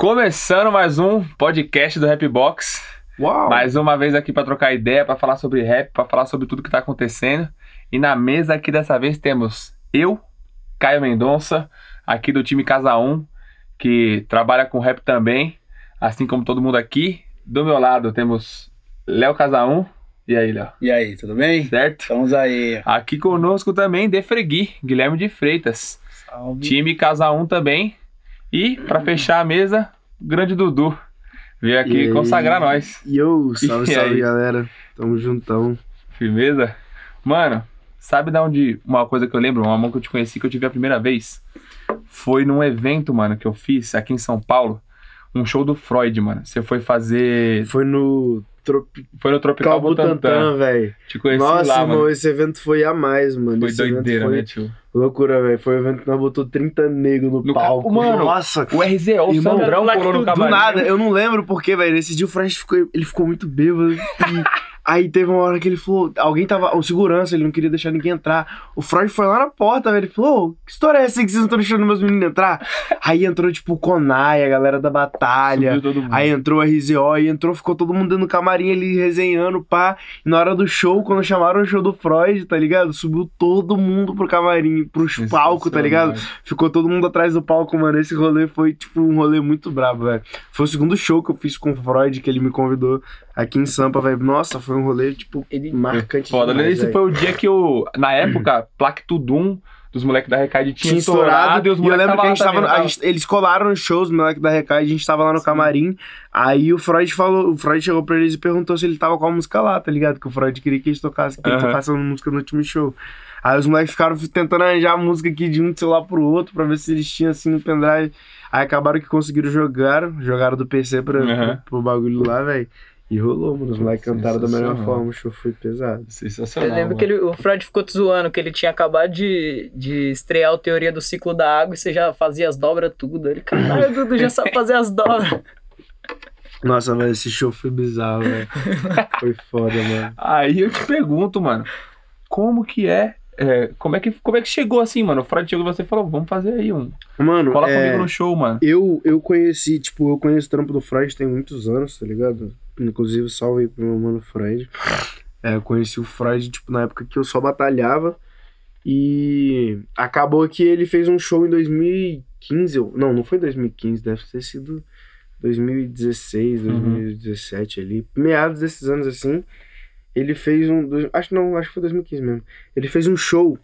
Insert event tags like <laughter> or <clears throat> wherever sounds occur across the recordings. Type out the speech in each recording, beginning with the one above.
Começando mais um podcast do Rap Box. Uau! Mais uma vez aqui para trocar ideia, para falar sobre rap, para falar sobre tudo que tá acontecendo. E na mesa aqui dessa vez temos eu, Caio Mendonça, aqui do time Casa 1, que trabalha com rap também, assim como todo mundo aqui. Do meu lado temos Léo Casa 1. E aí, Léo? E aí, tudo bem? Certo? Estamos aí. Aqui conosco também Defregui, Guilherme de Freitas. Salve. Time Casa 1 também. E, para fechar a mesa, grande Dudu. Veio aqui E aí? consagrar nós. Yo, salve, E salve, aí? galera. Tamo juntão. Firmeza? Mano, sabe da onde uma coisa que eu lembro, uma mão que eu te conheci, que eu te vi a primeira vez? Foi num evento, mano, que eu fiz aqui em São Paulo. Um show do Freud, mano. Você foi fazer. Foi no Tropical Foi no Tropical Butantan, velho. Te conheci Nossa, lá, mano. esse evento foi a mais, mano. Foi esse doideira, foi né, tio? Loucura, velho. Foi o evento que nós botou 30 negros no, No ca- palco. Mano, Nossa, O RZO, o Irmão, Sandrão colou no do- do nada, eu não lembro porque, velho. Nesse dia o Fred ficou, ele ficou muito bêbado. E <laughs> aí teve uma hora que ele falou, alguém tava, o segurança, ele não queria deixar ninguém entrar. O Freud foi lá na porta, velho. Ele falou, "Ô, que história é essa que vocês não estão deixando meus meninos entrar? <laughs> Aí entrou, tipo, o Konai, a galera da batalha. Aí entrou a RZO e entrou, ficou todo mundo dentro do camarim ali resenhando, pá. E na hora do show, quando chamaram o show do Freud, tá ligado? Subiu todo mundo pro camarim, pros palcos, tá ligado? Ficou todo mundo atrás do palco, mano. Esse rolê foi, tipo, um rolê muito brabo, velho. Foi o segundo show que eu fiz com o Freud, que ele me convidou aqui em Sampa, velho. Nossa, foi um rolê, tipo, Ele- marcante. Foda, demais, Esse velho. foi o dia que eu, na época, <clears throat> Plaque Tudum dos moleques da Recaide tinha, tinha estourado. e os E eu moleques lembro que a gente tava. lá a gente- eles colaram nos shows, o moleque da Recaide, a gente tava lá no camarim. Aí o Freud falou, o Freud chegou pra eles e perguntou se ele tava com a música lá, tá ligado? Que o Freud queria que eles tocassem, que ele Aham. tocasse uma música no último show. Aí os moleques ficaram tentando arranjar a música aqui de um celular pro outro pra ver se eles tinham assim no pendrive. Aí acabaram que conseguiram jogar, jogaram do PC pra, Aham. pro, pro bagulho lá, velho. E rolou, mano. Os moleques cantaram da melhor forma, o show foi pesado. Sensacional. Eu lembro mano. que ele- o Freud ficou te zoando, que ele tinha acabado de, de estrear o Teoria do Ciclo da Água e você já fazia as dobras tudo. Ele, caralho, o <laughs> Dudu já sabe fazer as dobras. Nossa, velho, esse show foi bizarro, velho. <laughs> foi foda, mano. Aí eu te pergunto, mano, como que é, é, como é que como é que chegou assim, mano? O Freud chegou e você falou, vamos fazer aí um, Mano, cola é... comigo no show, mano. Eu, eu conheci, tipo, eu conheço o trampo do Freud tem muitos anos, tá ligado? Inclusive, salve aí pro meu mano Freud. É, eu conheci o Freud, tipo, na época que eu só batalhava. E acabou que ele fez um show em 2015. ou- Não, não foi 2015, deve ter sido 2016, Uhum. 2017 ali. Meados desses anos assim. Ele fez um. Acho não, acho que foi 2015 mesmo. Ele fez um show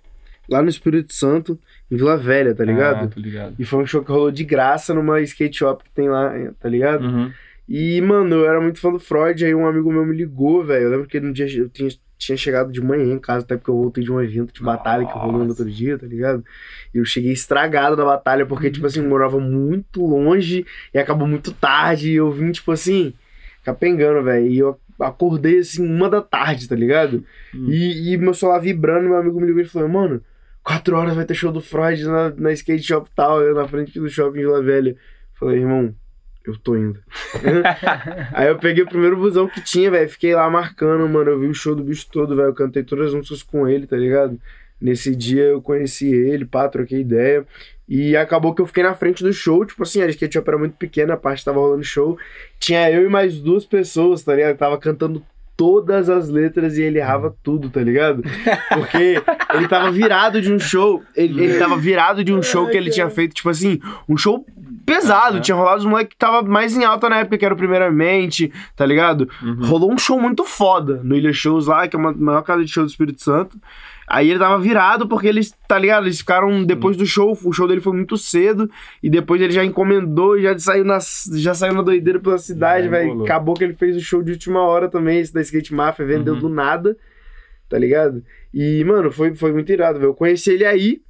lá no Espírito Santo, em Vila Velha, tá ligado? Ah, ligado. E foi um show que rolou de graça numa skate shop que tem lá, tá ligado? Uhum. E, mano, eu era muito fã do Freud, aí um amigo meu me ligou, velho. Eu lembro que no dia eu tinha, tinha chegado de manhã em casa, até porque eu voltei de um evento de batalha que rolou no Nossa. outro dia, tá ligado? E eu cheguei estragado da batalha, porque, tipo assim, eu morava muito longe e acabou muito tarde. E eu vim, tipo assim, capengando, velho. E eu acordei, assim, uma da tarde, tá ligado? Hum. E, e meu celular vibrando, meu amigo me ligou e falou, mano, quatro horas vai ter show do Freud na, na skate shop tal, eu na frente do shopping de Vila Velha. Falei, irmão, eu tô indo. <laughs> Aí eu peguei o primeiro busão que tinha, velho, fiquei lá marcando, mano, eu vi o show do bicho todo, velho, eu cantei todas as músicas com ele, tá ligado? Nesse dia eu conheci ele, pá, troquei ideia. E acabou que eu fiquei na frente do show, tipo assim, a shop era muito pequena, a parte tava rolando show. Tinha eu e mais duas pessoas, tá ligado? Tava cantando todas as letras e ele errava tudo, tá ligado? Porque ele tava virado de um show, ele, ele tava virado de um show que ele tinha feito, tipo assim, um show pesado. Aham. Tinha rolado os moleques que tava mais em alta na época, que era o Primeiramente, tá ligado? Uhum. Rolou um show muito foda no Ilha Shows lá, que é uma maior casa de show do Espírito Santo. Aí ele tava virado porque eles, tá ligado? Eles ficaram depois do show, o show dele foi muito cedo e depois ele já encomendou, já saiu na, já saiu na doideira pela cidade, velho. Acabou que ele fez o show de última hora também, esse da Skate Mafia, vendeu Uhum. do nada, tá ligado? E, mano, foi, foi muito irado, velho. Eu conheci ele aí,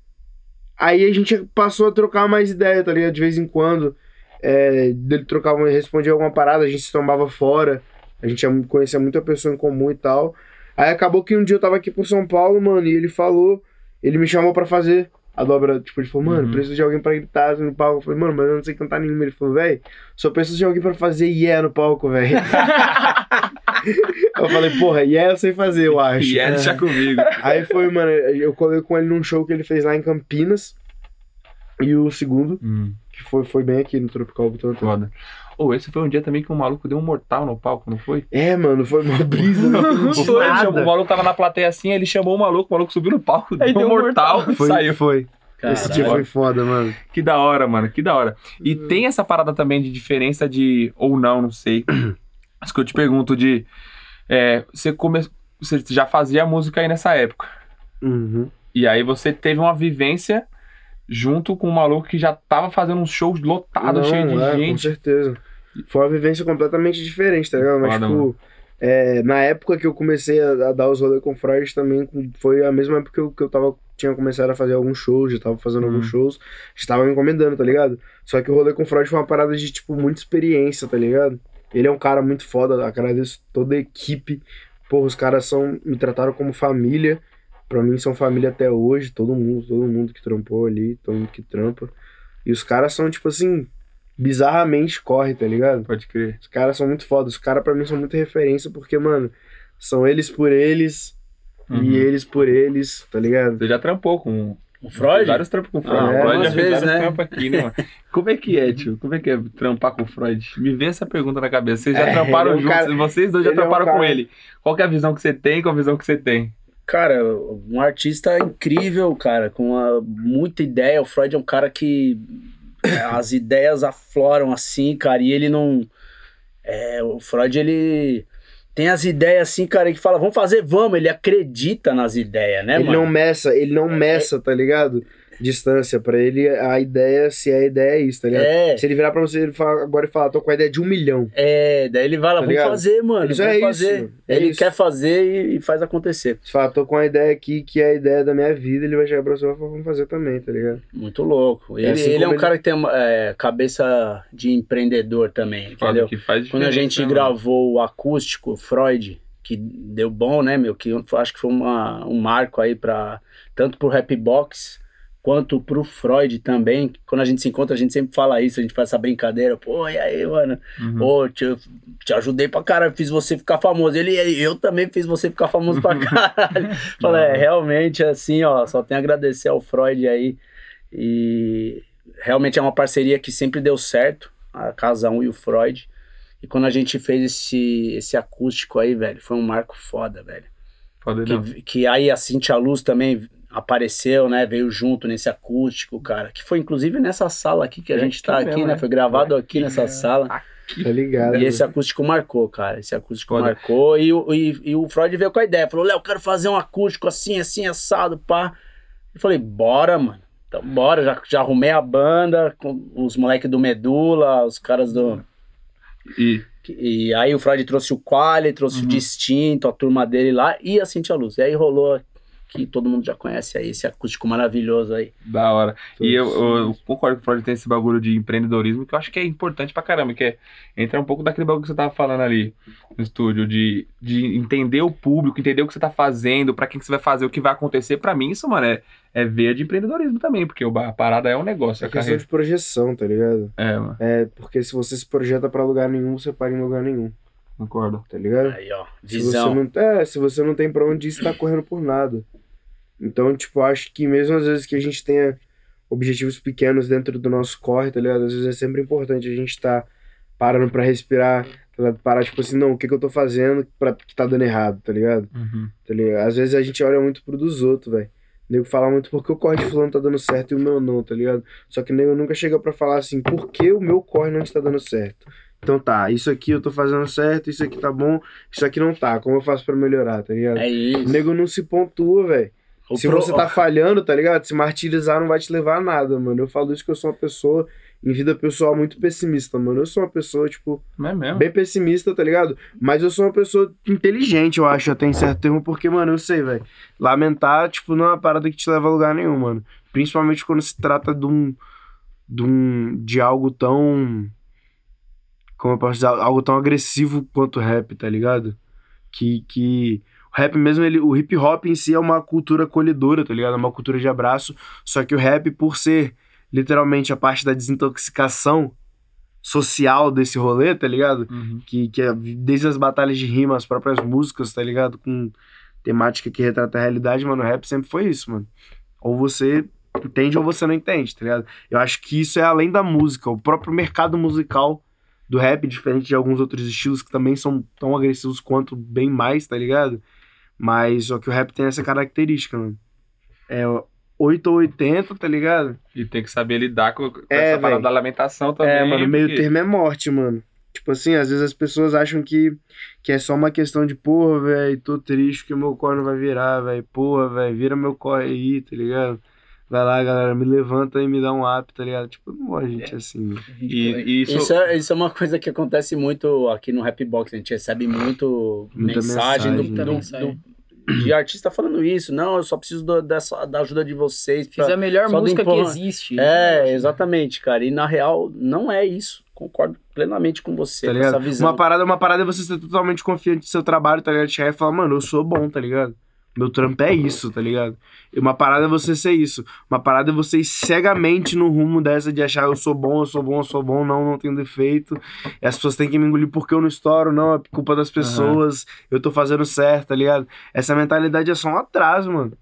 aí a gente passou a trocar mais ideia, tá ligado? De vez em quando. É, dele trocava, respondia alguma parada, a gente se tombava fora. A gente conhecia muita pessoa em comum e tal. Aí acabou que um dia eu tava aqui por São Paulo, mano, e ele falou, ele me chamou pra fazer a dobra. Tipo, ele falou, mano, Uhum. preciso de alguém pra gritar no palco. Eu falei, mano, mas eu não sei cantar nenhuma. Ele falou, velho, só preciso de alguém pra fazer yeah no palco, velho. <laughs> eu falei, porra, yeah eu sei fazer, eu acho. E é, deixa comigo. Aí foi, mano, eu colei com ele num show que ele fez lá em Campinas. E o segundo, Hum. que foi, foi bem aqui no Tropical Butantã. Foda. Ô, esse foi um dia também que um maluco deu um mortal no palco, não foi? É, mano, foi uma brisa. <laughs> Não O, tinha Floyd nada. chamou- o maluco tava na plateia assim, ele chamou o maluco, o maluco subiu no palco, Aí deu um deu um mortal, e Foi, saiu. foi. Esse dia Caralho. foi foda, mano. Que da hora, mano, que da hora. E Uhum. tem essa parada também de diferença de. Ou não, não sei. Mas que eu te pergunto de. É, você, come, você já fazia música aí nessa época. Uhum. E aí você teve uma vivência junto com um maluco que já tava fazendo uns shows lotados, cheio de é, Com gente. certeza. Foi uma vivência completamente diferente, tá ligado? Mas, Foda, tipo, é, na época que eu comecei a, a dar os rolês com o Freud também, foi a mesma época que eu, que eu tava, tinha começado a fazer alguns shows, já tava fazendo Uhum. alguns shows, estava me encomendando, tá ligado? Só que o rolê com o Freud foi uma parada de, tipo, muita experiência, tá ligado? Ele é um cara muito foda, agradeço toda a equipe. Porra, os caras são, me trataram como família. Pra mim são família até hoje, todo mundo, todo mundo que trampou ali, todo mundo que trampa. E os caras são, tipo assim, bizarramente corre, tá ligado? Pode crer. Os caras são muito foda. Os caras pra mim são muita referência porque, mano, são eles por eles Uhum. e eles por eles, tá ligado? Você já trampou com. O Freud? Vários trampos com o Freud. Ah, o Freud já fez vários né? trampos aqui, né, mano? <laughs> Como é que é, tio? Como é que é trampar com o Freud? Me vê essa pergunta na cabeça. Vocês já É, tramparam é um juntos, cara- vocês dois já ele é um tramparam com cara- ele. Qual que é a visão que você tem? Qual a visão que você tem? Cara, um artista incrível, cara, com uma, muita ideia. O Freud é um cara que é, as ideias afloram assim, cara, e ele não. É, o Freud, ele tem as ideias assim, cara, que fala, vamos fazer, vamos. Ele acredita nas ideias, né, ele mano? não meça, ele não meça, tá ligado? Distância. Pra ele, a ideia, se a ideia é isso, tá ligado? É, Se ele virar pra você ele fala- agora e falar, tô com a ideia de um milhão. é, daí ele vai lá, Tá vamos fazer, mano. Isso vamos é fazer. isso, é ele isso. quer fazer e, e faz acontecer. Você fala, tô com a ideia aqui que é a ideia da minha vida, ele vai chegar pra você e vai falar, vamos fazer também, tá ligado? Muito louco. Ele, assim ele é um ele- cara que tem é, cabeça de empreendedor também, entendeu? que faz Quando a gente né, gravou o acústico, Freud, que deu bom, né, meu? Que eu acho que foi uma, um marco aí para tanto pro Rap Box quanto pro Freud também. Quando a gente se encontra, a gente sempre fala isso, a gente faz essa brincadeira. Pô, e aí, mano? Uhum. Pô, te, te ajudei pra caralho, fiz você ficar famoso. Ele, eu também fiz você ficar famoso pra <laughs> caralho. Falei, é, realmente, assim, ó, só tenho a agradecer ao Freud aí. E realmente é uma parceria que sempre deu certo, a Casa 1 e o Freud. E quando a gente fez esse, esse acústico aí, velho, foi um marco foda, velho. Que, que aí a Cintia Luz também apareceu, né? Veio junto nesse acústico, cara. Que foi inclusive nessa sala aqui que a É gente tá aqui aqui, mesmo, né? né? Foi gravado aqui Aqui, nessa sala. Tá ligado? E esse acústico marcou, cara. Esse acústico Foda. marcou. E, o- e, e o Freud veio com a ideia. Falou, Léo, eu quero fazer um acústico assim, assim, assado, pá. Eu falei, bora, mano. Então, bora. Já, já arrumei a banda com os moleques do Medula, os caras do... E E aí o Freud trouxe o Quali, trouxe Uhum. o Distinto, a turma dele lá e a Cintia Luz. E aí rolou que todo mundo já conhece aí, esse acústico maravilhoso aí. da hora. E eu, eu- concordo que o Freud tem esse bagulho de empreendedorismo que eu acho que é importante pra caramba, que é entrar um pouco daquele bagulho que você tava falando ali no estúdio, de, de entender o público, entender o que você tá fazendo, pra quem que você vai fazer, o que vai acontecer. Pra mim, isso, mano, é, é ver de empreendedorismo também, porque a parada é um negócio, É a questão carreira. de projeção, tá ligado? É, mano, É, porque se você se projeta pra lugar nenhum, você para em lugar nenhum, concordo. tá ligado? Aí, ó, Se você visão. não, é, se você não tem pra onde ir, você tá correndo por nada. Então, tipo, acho que mesmo às vezes que a gente tenha objetivos pequenos dentro do nosso corre, tá ligado? Às vezes é sempre importante a gente tá parando pra respirar, tá ligado? Parar, tipo assim, não, o que que eu tô fazendo pra, que tá dando errado, tá ligado? Uhum. Tá ligado? Às vezes a gente olha muito pro dos outros, velho. O nego fala muito porque o corre de fulano tá dando certo e o meu não, tá ligado? Só que o nego nunca chega pra falar assim, por que o meu corre não está dando certo? Então tá, isso aqui eu tô fazendo certo, isso aqui tá bom, isso aqui não tá, como eu faço pra melhorar, tá ligado? É O isso. nego não se pontua, velho. O Se pro- você tá falhando, tá ligado? Se martirizar não vai te levar a nada, mano. Eu falo isso que eu sou uma pessoa, em vida pessoal, muito pessimista, mano. Eu sou uma pessoa, tipo, Não é mesmo? bem pessimista, tá ligado? Mas eu sou uma pessoa inteligente, eu acho, até em certo termo, porque, mano, eu sei, velho. Lamentar, tipo, não é uma parada que te leva a lugar nenhum, mano. Principalmente quando se trata de um. de, um, de algo tão. Como eu posso dizer? Algo tão agressivo quanto o rap, tá ligado? Que. que o rap mesmo, ele, o hip hop em si é uma cultura acolhedora, tá ligado? É uma cultura de abraço. Só que o rap, por ser literalmente a parte da desintoxicação social desse rolê, tá ligado? Uhum. que, que é desde as batalhas de rima, as próprias músicas, tá ligado? Com temática que retrata a realidade, mano, o rap sempre foi isso, mano. Ou você entende ou você não entende, tá ligado? Eu acho que isso é além da música, o próprio mercado musical do rap, diferente de alguns outros estilos que também são tão agressivos quanto bem mais, tá ligado? Mas só que o rap tem essa característica, mano. É 8 ou 80, tá ligado? E tem que saber lidar com, com É, essa parada da lamentação também. É, mano, meio porque- termo é morte, mano. Tipo assim, às vezes as pessoas acham que, que é só uma questão de, porra, velho, tô triste que meu corre não vai virar, velho. Porra, velho, vira meu corre aí, tá ligado? Vai lá, galera, me levanta e me dá um up, tá ligado? Tipo, não gosto de gente assim, mano. E, e isso, Isso, é, isso é uma coisa que acontece muito aqui no Rap Box. A gente recebe muito Muita mensagem, do- mensagem, do- né? do- Mensagem. de artista falando isso. Não, eu só preciso do- dessa, da ajuda de vocês. Fiz pra- a melhor do música que existe. É, exatamente, cara. E na real, não é isso. Concordo plenamente com você. Tá com essa visão. Uma parada, uma parada é você ser totalmente confiante do seu trabalho, tá ligado? Chegar e falar, mano, eu sou bom, tá ligado? Meu trampo é isso, tá ligado? E uma parada é você ser isso. Uma parada é você ir cegamente no rumo dessa de achar eu sou bom, eu sou bom, eu sou bom, não, não tenho defeito. E as pessoas têm que me engolir porque eu não estouro, não, é culpa das pessoas, eu tô fazendo certo, tá ligado? Essa mentalidade é só um atraso, mano.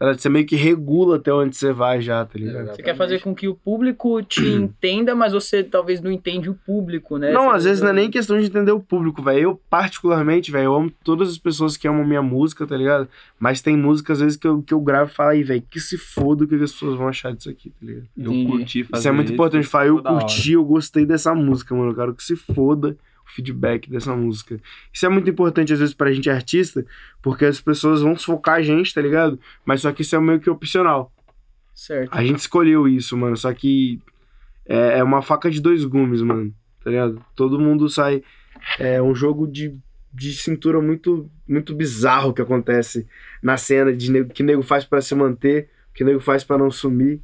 Você meio que regula até onde você vai já, tá ligado? Você quer fazer com que o público te <clears throat> entenda, mas você talvez não entende o público, né? Não, Você- às vezes não é nem questão de entender o público, velho. Eu, particularmente, velho, eu amo todas as pessoas que amam minha música, tá ligado? Mas tem música, às vezes, que eu, que eu gravo e falo aí, velho, que se foda o que as pessoas vão achar disso aqui, tá ligado? eu Entendi. curti fazer Isso é muito importante. Falar, eu curti, eu gostei dessa música, mano. Eu quero que se foda o feedback dessa música. Isso é muito importante, às vezes, pra gente artista, porque as pessoas vão focar a gente, tá ligado? Mas só que isso é meio que opcional. Certo. A gente escolheu isso, mano. Só que é, é uma faca de dois gumes, mano. Tá ligado? Todo mundo sai. É um jogo de, de cintura muito, muito bizarro que acontece na cena de nego, que nego faz pra se manter, que nego faz pra não sumir,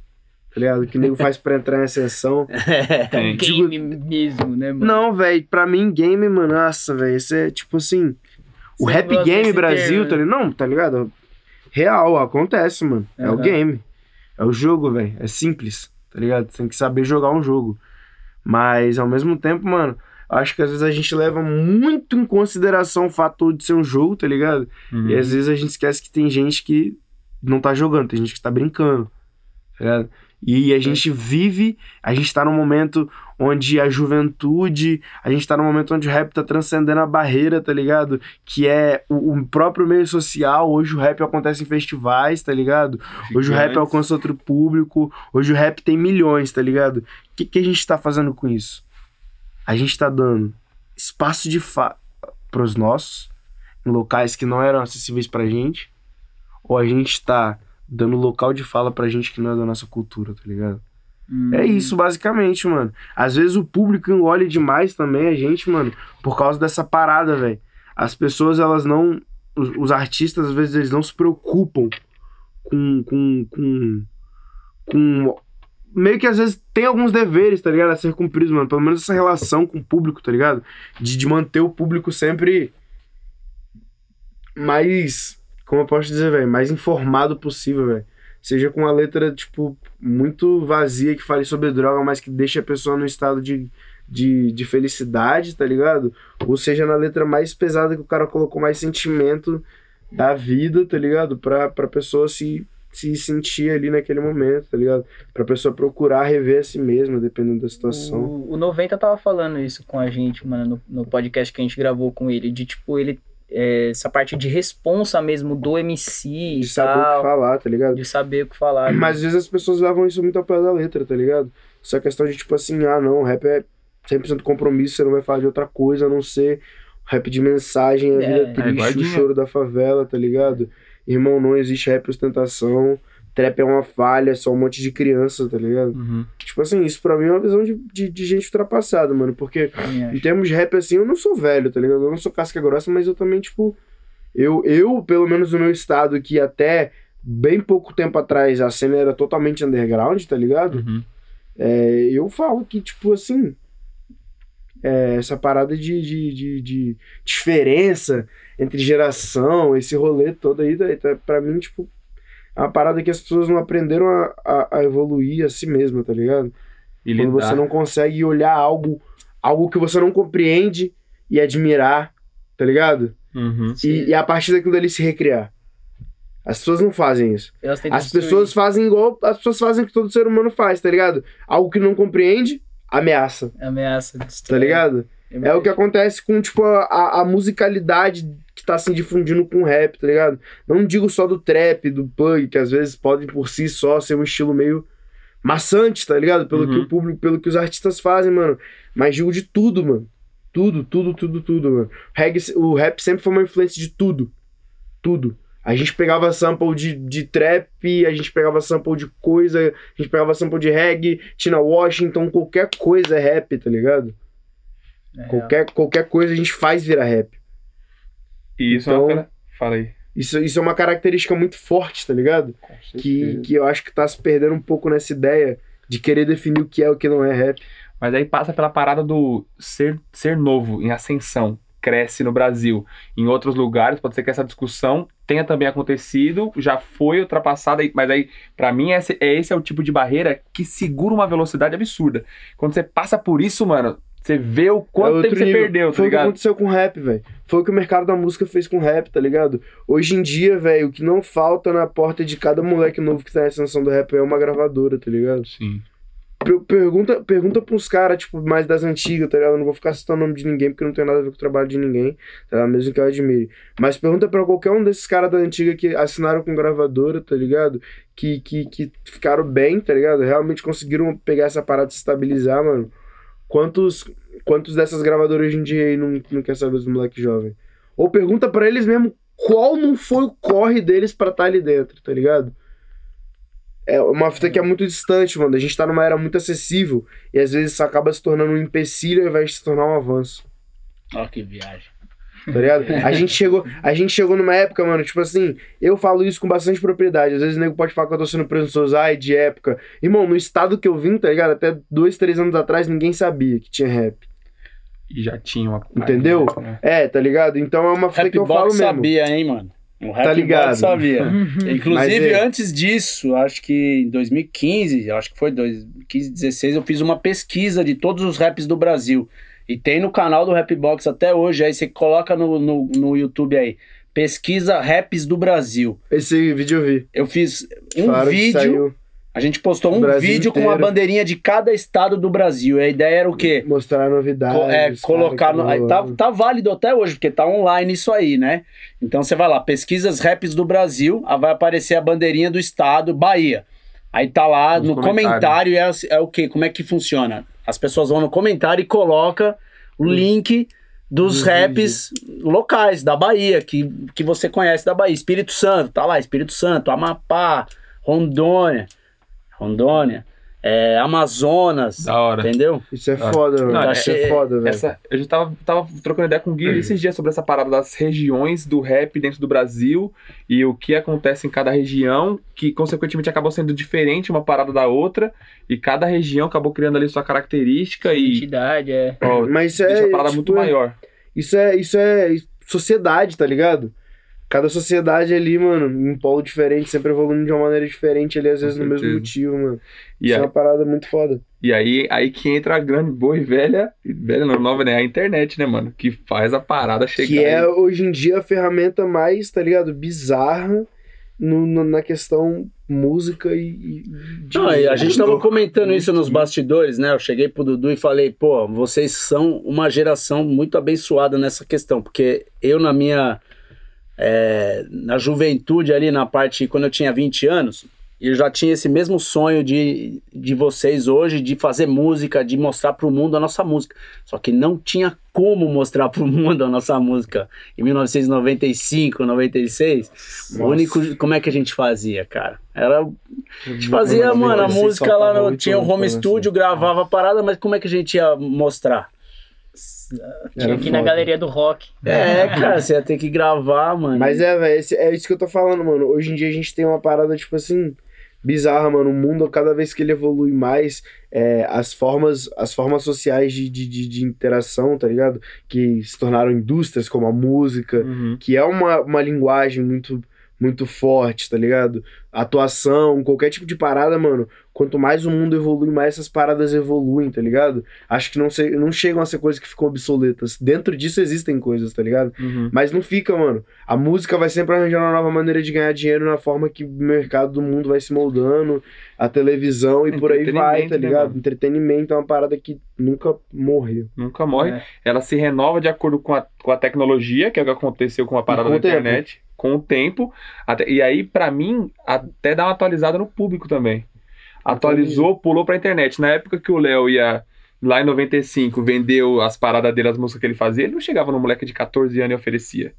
tá ligado? Que nego faz pra entrar em ascensão. <laughs> É Tem. game mesmo, né, mano? Não, velho, pra mim, game, mano, nossa, velho, isso é tipo assim. O Você rap game Brasil, termo, tá né? ligado? Não, tá ligado? Real, acontece, mano. É o game. É o jogo, velho. É simples, tá ligado? Você tem que saber jogar um jogo. Mas, ao mesmo tempo, mano, acho que às vezes a gente leva muito em consideração o fato de ser um jogo, tá ligado? Uhum. E às vezes a gente esquece que tem gente que não tá jogando, tem gente que tá brincando, tá ligado? E a gente vive, a gente tá num momento onde a juventude, a gente tá num momento onde o rap tá transcendendo a barreira, tá ligado? Que é o, o próprio meio social. Hoje o rap acontece em festivais, tá ligado? Hoje o rap alcança outro público. Hoje o rap tem milhões, tá ligado? O que, que a gente tá fazendo com isso? A gente tá dando espaço de fa pros nossos, em locais que não eram acessíveis pra gente, ou a gente tá dando local de fala pra gente que não é da nossa cultura, tá ligado? Hum. É isso, basicamente, mano. Às vezes o público engole demais também a gente, mano, por causa dessa parada, velho. As pessoas, elas não. Os, os artistas, às vezes, eles não se preocupam com. com. com. com meio que às vezes tem alguns deveres, tá ligado? A ser cumpridos, mano. Pelo menos essa relação com o público, tá ligado? De, de manter o público sempre mais. Como eu posso dizer, velho? Mais informado possível, velho. Seja com uma letra, tipo, muito vazia que fale sobre droga, mas que deixe a pessoa no estado de, de, de felicidade, tá ligado? Ou seja, na letra mais pesada que o cara colocou mais sentimento da vida, tá ligado? Pra, pra pessoa se, se sentir ali naquele momento, tá ligado? Pra pessoa procurar rever a si mesma, dependendo da situação. O, o 90 tava falando isso com a gente, mano, no, no podcast que a gente gravou com ele, de tipo, ele. É, essa parte de responsa mesmo do MC De e saber o que tal. falar, tá ligado? De saber o que falar. Mas às vezes as pessoas levam isso muito ao pé da letra, tá ligado? Essa questão de tipo assim, ah não, rap é 100% compromisso, você não vai falar de outra coisa a não ser rap de mensagem, a É, vida é triste, o guardinha. choro da favela, tá ligado? Irmão, não existe rap ostentação, trap é uma falha, é só um monte de criança, tá ligado? Uhum. Tipo assim, isso pra mim é uma visão de, de, de gente ultrapassada, mano, porque em termos de rap, assim, eu não sou velho, tá ligado? Eu não sou casca grossa, mas eu também, tipo. Eu, eu, pelo menos no meu estado, que até bem pouco tempo atrás a cena era totalmente underground, tá ligado? Uhum. É, eu falo que, tipo, assim. é, essa parada de, de, de, de diferença entre geração, esse rolê todo aí, tá, tá, pra mim, tipo. É uma parada que as pessoas não aprenderam a, a, a evoluir a si mesma, tá ligado? E Quando lidar. você não consegue olhar algo, algo que você não compreende e admirar, tá ligado? Uhum. E, e a partir daquilo dali se recriar. As pessoas não fazem isso. As destruir. pessoas fazem igual as pessoas fazem o que todo ser humano faz, tá ligado? Algo que não compreende, ameaça, Ameaça, tá destrói. ligado? É o que acontece com, tipo, a, a musicalidade que tá se difundindo com rap, tá ligado? Não digo só do trap, do punk, que às vezes pode por si só ser um estilo meio maçante, tá ligado? Pelo que Uhum. o público, pelo que os artistas fazem, mano. Mas digo de tudo, mano. Tudo, tudo, tudo, tudo, mano. Reggae- o rap sempre foi uma influência de tudo. Tudo. A gente pegava sample de, de trap, a gente pegava sample de coisa, a gente pegava sample de reggae, Tina Washington, qualquer coisa é rap, tá ligado? É, Qualquer, qualquer coisa a gente faz virar rap. E isso Então- é uma... Fala aí. Isso, isso é uma característica muito forte, tá ligado? Que, que eu acho que tá se perdendo um pouco nessa ideia de querer definir o que é e o que não é rap. Mas aí passa pela parada do ser, ser novo, em ascensão, cresce no Brasil. Em outros lugares, pode ser que essa discussão tenha também acontecido, já foi ultrapassada, mas aí, pra mim, esse, é esse é o tipo de barreira que segura uma velocidade absurda. Quando você passa por isso, mano, você vê o É quanto outro tempo você nível. perdeu, tá Foi o que ligado? aconteceu com o rap, velho. Foi o que o mercado da música fez com o rap, tá ligado? Hoje em dia, velho, o que não falta na porta de cada moleque novo que tá na ascensão do rap é uma gravadora, tá ligado? Sim. Per- Pergunta, pergunta pros caras, tipo, mais das antigas, tá ligado? Eu não vou ficar citando o nome de ninguém, porque não tem nada a ver com o trabalho de ninguém, tá ligado? Mesmo que eu admire. Mas pergunta pra qualquer um desses caras da antiga que assinaram com gravadora, tá ligado? Que, que, que ficaram bem, tá ligado? Realmente conseguiram pegar essa parada e se estabilizar, mano. Quantos, quantos dessas gravadoras hoje em dia aí não, não quer saber dos moleques jovens? Ou pergunta pra eles mesmo qual não foi o corre deles pra estar ali dentro, tá ligado? É uma fita que é muito distante, mano. A gente tá numa era muito acessível e às vezes isso acaba se tornando um empecilho ao invés de se tornar um avanço, Ó, que viagem. Tá ligado? A gente chegou, a gente chegou numa época, mano, tipo assim, eu falo isso com bastante propriedade. Às vezes o nego pode falar que eu tô sendo presunçoso, ai, de época. Irmão, no estado que eu vim, tá ligado? Até dois, três anos atrás ninguém sabia que tinha rap. E já tinha uma. Entendeu? né? É, tá ligado? Então é uma fita que eu falo mesmo. sabia, hein, mano? O Tá ligado? Sabia. <laughs> Mas Inclusive, é- antes disso, acho que em 2015, acho que foi 2015, 16, eu fiz uma pesquisa de todos os raps do Brasil. E tem no canal do Rapbox até hoje. Aí você coloca no, no, no YouTube aí. Pesquisa raps do Brasil. Esse vídeo eu vi. Eu fiz um Claro vídeo. A gente postou um vídeo com a inteiro. bandeirinha de cada estado do Brasil. E a ideia era o quê? mostrar novidades. Co- é, colocar no, que aí tá, tá válido até hoje, porque tá online isso aí, né? Então você vai lá, pesquisas raps do Brasil, aí vai aparecer a bandeirinha do estado, Bahia. Aí tá lá Nos no comentário, é, é o quê? Como é que funciona? As pessoas vão no comentário e coloca o link dos Dos raps locais da Bahia, que, que você conhece da Bahia. Espírito Santo, tá lá, Espírito Santo, Amapá, Rondônia, Rondônia, é, Amazonas, Da hora. entendeu? Isso é Ah. foda, mano. Não, Isso é- é foda, velho. Essa, a gente tava, tava trocando ideia com o Gui esses dias sobre essa parada das regiões do rap dentro do Brasil e o que acontece em cada região, que consequentemente acabou sendo diferente uma parada da outra, e cada região acabou criando ali sua característica e Identidade, é. ó, Mas isso deixa é. a parada tipo, muito maior. Isso é, isso é sociedade, tá ligado? Cada sociedade ali, mano, em um polo diferente, sempre evoluindo de uma maneira diferente ali, às vezes no mesmo motivo, mano. E Isso é aí, uma parada muito foda. e aí, aí que entra a grande boa e velha, velha não, nova, né? A internet, né, mano? Que faz a parada chegar. Que é aí. hoje em dia a ferramenta mais, tá ligado? Bizarra no, no- na questão música e. e de- Não, a gente tava comentando isso nos bastidores, né? Eu cheguei pro Dudu e falei, pô, vocês são uma geração muito abençoada nessa questão, porque eu na minha é, na juventude ali, na parte, quando eu tinha 20 anos, eu já tinha esse mesmo sonho de, de vocês hoje, de fazer música, de mostrar pro mundo a nossa música. Só que não tinha como mostrar pro mundo a nossa música. Em 1995, 96, o Nossa. único... Como é que a gente fazia, cara? Era a gente fazia, mano, a música lá no. Tinha o antes, home assim. studio, gravava a parada, mas como é que a gente ia mostrar? Tinha aqui na galeria do rock. É, cara, você ia ter que gravar, mano. Mas é, velho, é isso que eu tô falando, mano. Hoje em dia a gente tem uma parada, tipo assim, bizarra, mano. O mundo, cada vez que ele evolui mais, é, as formas as formas sociais de, de, de, de interação, tá ligado? Que se tornaram indústrias, como a música, Uhum. que é uma, uma linguagem muito muito forte, tá ligado? Atuação, qualquer tipo de parada, mano, quanto mais o mundo evolui, mais essas paradas evoluem, tá ligado? Acho que não, sei, não chegam a ser coisas que ficam obsoletas. Dentro disso existem coisas, tá ligado? Uhum. Mas não fica, mano. A música vai sempre arranjar uma nova maneira de ganhar dinheiro na forma que o mercado do mundo vai se moldando, a televisão e por aí vai, tá né, ligado? mano? Entretenimento é uma parada que nunca morreu. Nunca morre. É. Ela se renova de acordo com a, com a tecnologia, que é o que aconteceu com a parada com da o tempo. internet, com o tempo. Até- e aí, pra mim, até dá uma atualizada no público também. Atualizou, pulou pra internet. Na época que o Léo ia lá em 95, vendeu as paradas dele, as músicas que ele fazia, ele não chegava no moleque de 14 anos e oferecia.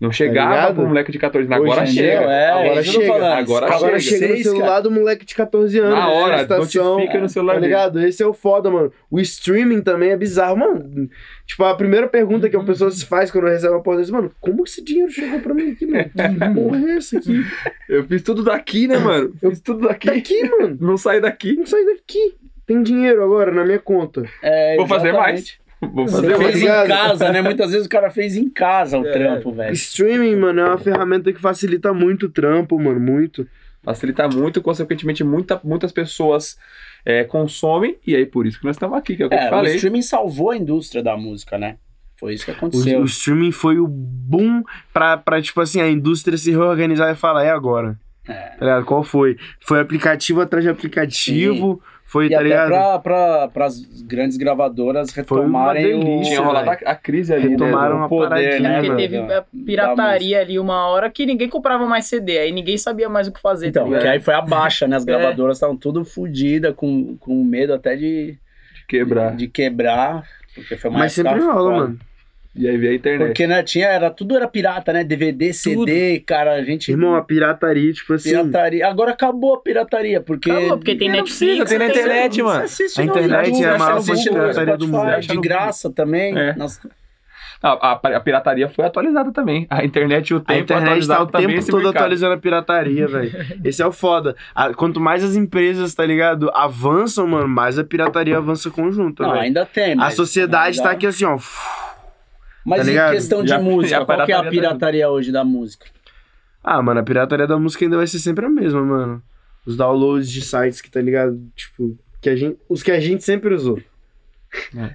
Não chegava ligado? pro moleque de 14 anos. Agora chega. É, Agora chega. Agora Agora chega. chega no celular cara. do moleque de 14 anos. Na hora, estação, notifica no celular Tá dele. ligado? Esse é o foda, mano. O streaming também é bizarro, mano. Tipo, a primeira pergunta que a pessoa se faz quando recebe uma porra desse, mano, como esse dinheiro chegou pra mim aqui, mano? Que porra é essa aqui? Eu fiz tudo daqui, né, mano? Eu- Fiz tudo daqui. Tá aqui, mano. Não saí daqui. Não sai daqui. Tem dinheiro agora na minha conta. É, Vou fazer mais. Vou Você fazer fez em casa, né? Muitas vezes o cara fez em casa o É. trampo, velho. Streaming, mano, é uma ferramenta que facilita muito o trampo, mano. Muito. Facilita muito, consequentemente, muita, muitas pessoas é, consomem, e aí por isso que nós estamos aqui, que é o que eu te É, o falei. streaming salvou a indústria da música, né? Foi isso que O, aconteceu. o streaming foi o boom pra, pra, tipo assim, a indústria se reorganizar e falar, é agora. É. Tá ligado? Qual foi? Foi aplicativo atrás de aplicativo. Foi, E tá até ligado? pra, pra, pras grandes gravadoras Foi uma retomarem o... delícia, Tinha rolado a, a crise ali, Retomaram né? uma do poder, né? É porque teve a pirataria ali uma hora que ninguém comprava mais CD, aí ninguém sabia mais o que fazer. Então, tá que aí foi a baixa, né? As É. gravadoras estavam tudo fodidas, com, com medo até de, De quebrar. de quebrar. Porque foi uma Mas sempre rola, mano. E aí veio a internet. Porque, né, tinha, era, tudo era pirata, né? DVD, CD, cara, a gente... Irmão, a pirataria, tipo assim. pirataria. Agora acabou a pirataria, porque... Acabou, porque tem Netflix. precisa, tem na tem- internet, mano. Você assiste A internet YouTube, é a maior fonte de pirataria do mundo. De graça também. É. Nossa, A, a, a pirataria foi atualizada também. A internet e o tempo A internet tá o tempo todo mercado. atualizando a pirataria, velho. Esse é o foda. A- quanto mais as empresas, tá ligado, avançam, mano, mais a pirataria avança conjunto, não, velho. ainda tem. A sociedade mas tá a- aqui assim, ó. Mas tá em ligado? questão de a- <laughs> e música, a qual que é a pirataria tá- pirataria hoje da música? Ah, mano, a pirataria da música ainda vai ser sempre a mesma, mano. Os downloads de sites que, tá ligado? Tipo, que a gente, os que a gente sempre usou,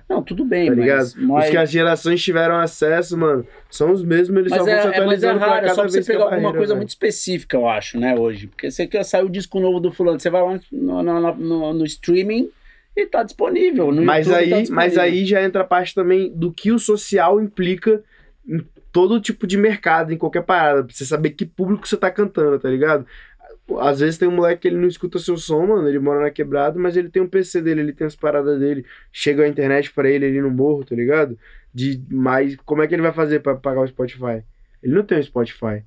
Não, tudo bem, tá ligado? mas... mas... Os que as gerações tiveram acesso, mano, são os mesmos, eles Mas só vão se é, é, mas é atualizando pra raro, é cada só pra você vez que a pegar alguma barreira coisa vai. muito específica, eu acho, né, hoje. Porque você quer sair o disco novo do fulano, você vai lá no, no, no- no streaming e tá disponível. No Mas YouTube tá aí, mas disponível. aí já entra a parte também do que o social implica em todo tipo de mercado, em qualquer parada. Pra você saber que público você tá cantando, tá ligado? Às vezes tem um moleque que ele não escuta seu som, mano, ele mora na quebrada, mas ele tem um PC dele, ele tem as paradas dele, chega a internet pra ele ali no morro, tá ligado? De mais, como é que ele vai fazer pra pagar o Spotify? Ele não tem o Spotify.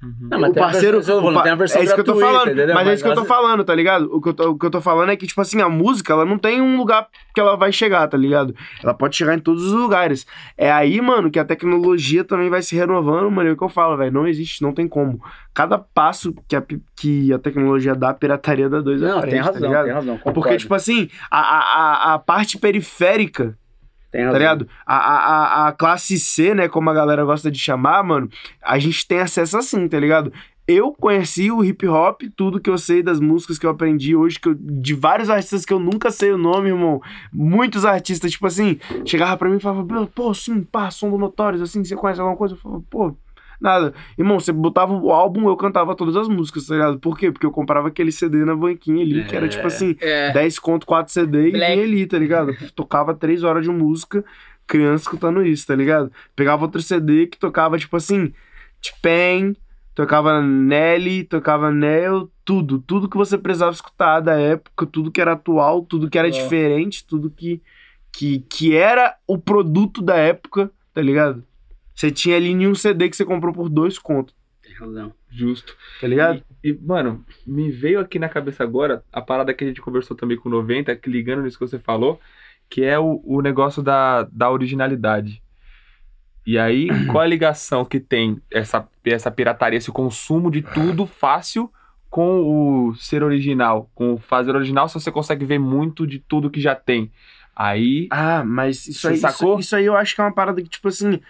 Uhum. Não, mas o tem parceiro, versão- o pa- tem a versão é isso que eu tô gratuita, falando, entendeu? mas é isso que eu tô às- falando, tá ligado? O que, eu tô, o que eu tô falando é que, tipo assim, a música, ela não tem um lugar que ela vai chegar, tá ligado? Ela pode chegar em todos os lugares. É aí, mano, que a tecnologia também vai se renovando, mano, é o que eu falo, velho, não existe, não tem como. Cada passo que a, que a tecnologia dá, a pirataria dá dois Não, frente, tem tá razão, ligado? tem razão. Porque, concordo. tipo assim, a, a- a parte periférica tem tá razão. ligado? A, a, a- classe C, né, como a galera gosta de chamar, mano, a gente tem acesso assim, tá ligado? Eu conheci o hip hop, tudo que eu sei das músicas que eu aprendi hoje, que eu- de vários artistas que eu nunca sei o nome, irmão. Muitos artistas, tipo assim, chegava pra mim e falava, pô, sim, pá, som do Notorious, assim, você conhece alguma coisa? Eu falava, pô, nada. Irmão, você botava o álbum, eu cantava todas as músicas, tá ligado? Por quê? Porque eu comprava aquele CD na banquinha ali, que era tipo assim, É. 10 conto, 4 CD e vinha ali, tá ligado? <laughs> Tocava 3 horas de música, criança escutando isso, tá ligado? Pegava outro CD que tocava, tipo assim, T-Pain, tocava Nelly, tocava Nel, tudo. Tudo que você precisava escutar da época, tudo que era atual, tudo que era É. diferente, tudo que, que, que era o produto da época, tá ligado? Você tinha ali em um CD que você comprou por dois contos, Tem razão. Justo. tá ligado? E, e, mano, me veio aqui na cabeça agora a parada que a gente conversou também com o 90, que ligando nisso que você falou, que é o, o negócio da, da originalidade. E aí, <clears throat> qual a ligação que tem essa, essa pirataria, esse consumo de tudo fácil com o ser original? Com o fazer original, se você consegue ver muito de tudo que já tem. Aí, Ah, mas isso Você aí, sacou? isso, isso aí eu acho que é uma parada que, tipo assim,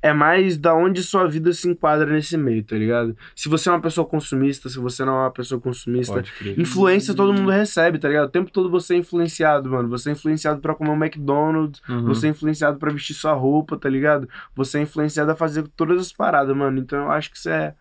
é mais da onde sua vida se enquadra nesse meio, tá ligado? Se você é uma pessoa consumista, se você não é uma pessoa consumista, influência todo mundo recebe, tá ligado? O tempo todo você é influenciado, mano. Você é influenciado pra comer um McDonald's, Uhum. você é influenciado pra vestir sua roupa, tá ligado? Você é influenciado a fazer todas as paradas, mano. Então eu acho que isso é.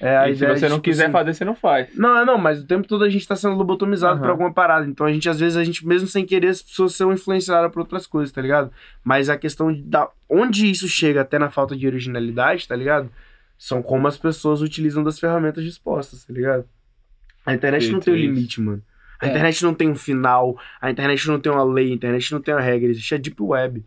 É E se ideia você de, não tipo quiser assim, fazer, você não faz. Não, é não, mas o tempo todo a gente tá sendo lobotomizado por alguma parada. Então a gente, às vezes, a gente, mesmo sem querer, as pessoas são influenciadas por outras coisas, tá ligado? Mas a questão de da onde isso chega até na falta de originalidade, tá ligado? São como as pessoas utilizam das ferramentas dispostas, tá ligado? A internet não tem um limite, mano. A É. internet não tem um final, a internet não tem uma lei, a internet não tem uma regra, existe a Deep Web.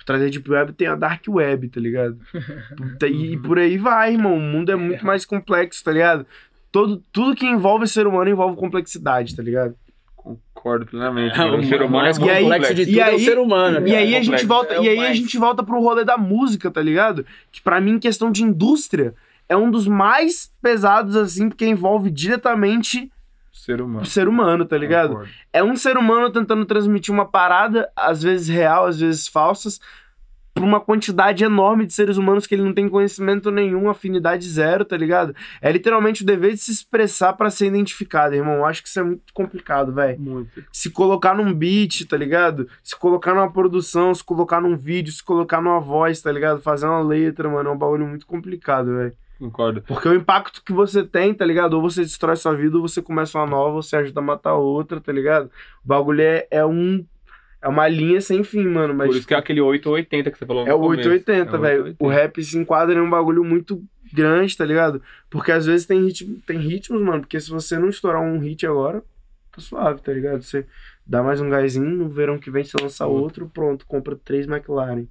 Por trás da Deep Web tem a Dark Web, tá ligado? <laughs> e, e por aí vai, irmão. O mundo é muito mais complexo, tá ligado? Todo, tudo que envolve ser humano envolve complexidade, tá ligado? Concordo plenamente. <laughs> É, o ser humano é mais aí- complexo de e tudo é o aí- ser humano. E aí a gente volta, É e aí a mais. gente volta pro rolê da música, tá ligado? Que pra mim, questão de indústria, é um dos mais pesados, assim, porque envolve diretamente ser humano. ser humano, tá ligado? Concordo. É um ser humano tentando transmitir uma parada, às vezes real, às vezes falsas, pra uma quantidade enorme de seres humanos que ele não tem conhecimento nenhum, afinidade zero, tá ligado? É literalmente o dever de se expressar pra ser identificado, irmão. Eu acho que isso é muito complicado, velho Muito. se colocar num beat, tá ligado? Se colocar numa produção, se colocar num vídeo, se colocar numa voz, tá ligado? Fazer uma letra, mano, é um bagulho muito complicado, velho. Concordo. Porque o impacto que você tem, tá ligado? Ou você destrói sua vida, ou você começa uma nova, ou você ajuda a matar outra, tá ligado? O bagulho é, é um. É uma linha sem fim, mano. Mas Por isso que é aquele 880 que você falou no é o começo. 880, É velho. 880. O rap se enquadra em um bagulho muito grande, tá ligado? Porque às vezes tem, ritmo, tem ritmos, mano. Porque se você não estourar um hit agora, tá suave, tá ligado? Você dá mais um gásinho, no verão que vem você lança outro, pronto, compra três McLaren.